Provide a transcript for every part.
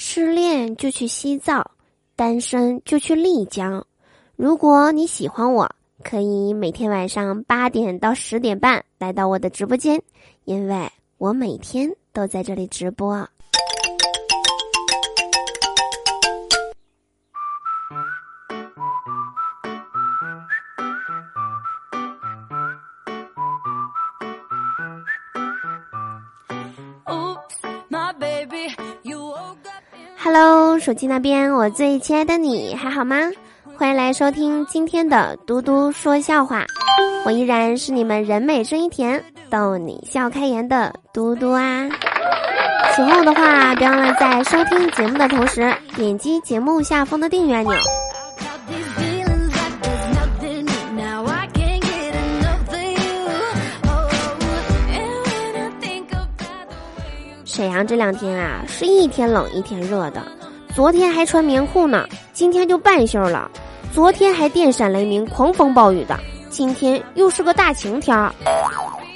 失恋就去西藏，单身就去丽江。如果你喜欢我，可以每天晚上八点到十点半来到我的直播间，因为我每天都在这里直播。Hello，手机那边，我最亲爱的你还好吗？欢迎来收听今天的嘟嘟说笑话，我依然是你们人美声音甜、逗你笑开颜的嘟嘟啊！喜欢我的话，别忘了在收听节目的同时点击节目下方的订阅按钮。沈阳这两天啊，是一天冷一天热的。昨天还穿棉裤呢，今天就半袖了。昨天还电闪雷鸣、狂风暴雨的，今天又是个大晴天儿。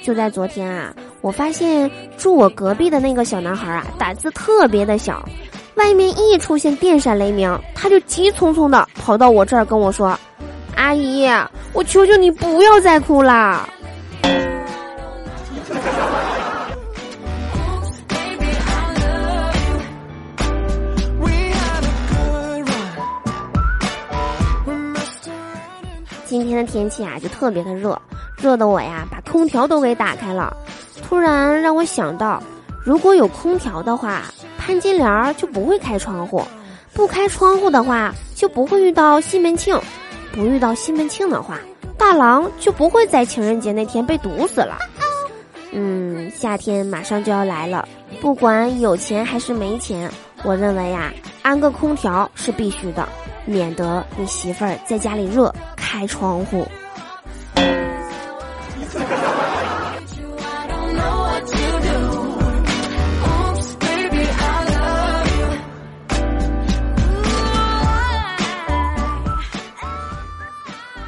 就在昨天啊，我发现住我隔壁的那个小男孩啊，胆子特别的小，外面一出现电闪雷鸣，他就急匆匆的跑到我这儿跟我说：“阿姨，我求求你不要再哭了。”今天的天气啊，就特别的热，热的我呀，把空调都给打开了。突然让我想到，如果有空调的话，潘金莲就不会开窗户；不开窗户的话，就不会遇到西门庆；不遇到西门庆的话，大郎就不会在情人节那天被毒死了。嗯，夏天马上就要来了，不管有钱还是没钱，我认为呀，安个空调是必须的，免得你媳妇儿在家里热。开窗户。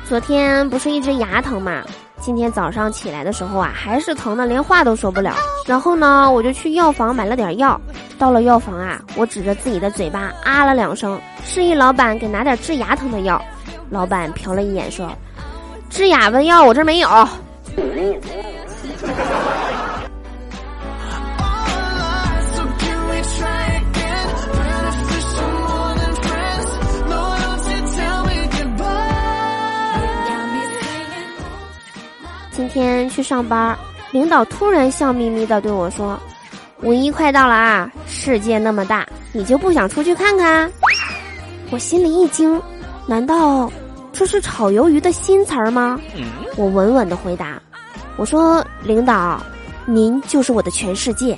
昨天不是一直牙疼嘛？今天早上起来的时候啊，还是疼的连话都说不了。然后呢，我就去药房买了点药。到了药房啊，我指着自己的嘴巴啊了两声，示意老板给拿点治牙疼的药。老板瞟了一眼，说：“治哑巴药我这没有。”今天去上班，领导突然笑眯眯的对我说：“五一快到了啊，世界那么大，你就不想出去看看？”我心里一惊。难道这是炒鱿鱼的新词儿吗？我稳稳的回答：“我说领导，您就是我的全世界。”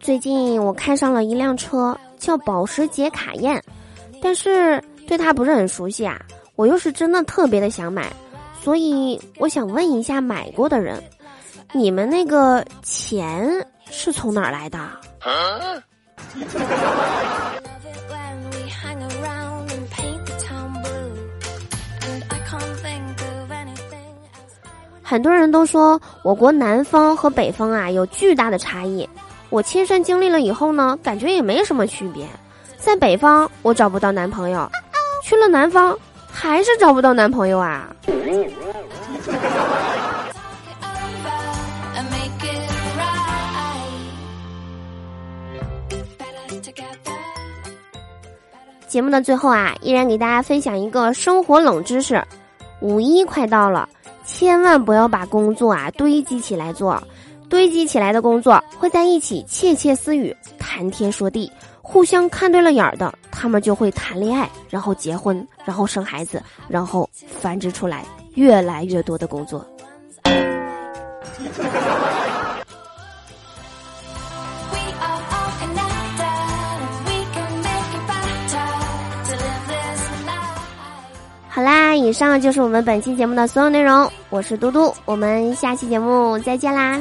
最近我看上了一辆车，叫保时捷卡宴。但是对它不是很熟悉啊，我又是真的特别的想买，所以我想问一下买过的人，你们那个钱是从哪儿来的？很多人都说我国南方和北方啊有巨大的差异，我亲身经历了以后呢，感觉也没什么区别。在北方，我找不到男朋友；去了南方，还是找不到男朋友啊！节目的最后啊，依然给大家分享一个生活冷知识：五一快到了，千万不要把工作啊堆积起来做，堆积起来的工作会在一起窃窃私语、谈天说地。互相看对了眼儿的，他们就会谈恋爱，然后结婚，然后生孩子，然后繁殖出来越来越多的工作。好啦，以上就是我们本期节目的所有内容。我是嘟嘟，我们下期节目再见啦。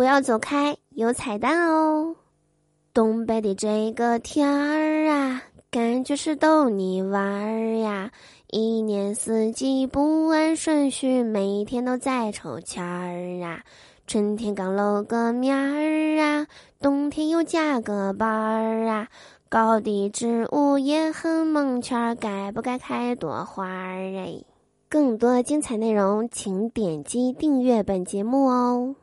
不要走开，有彩蛋哦！东北的这个天儿啊，感觉是逗你玩儿呀。一年四季不按顺序，每天都在抽签儿啊。春天刚露个面儿啊，冬天又加个班儿啊。高地植物也很萌圈儿，该不该开朵花儿哎？更多精彩内容，请点击订阅本节目哦。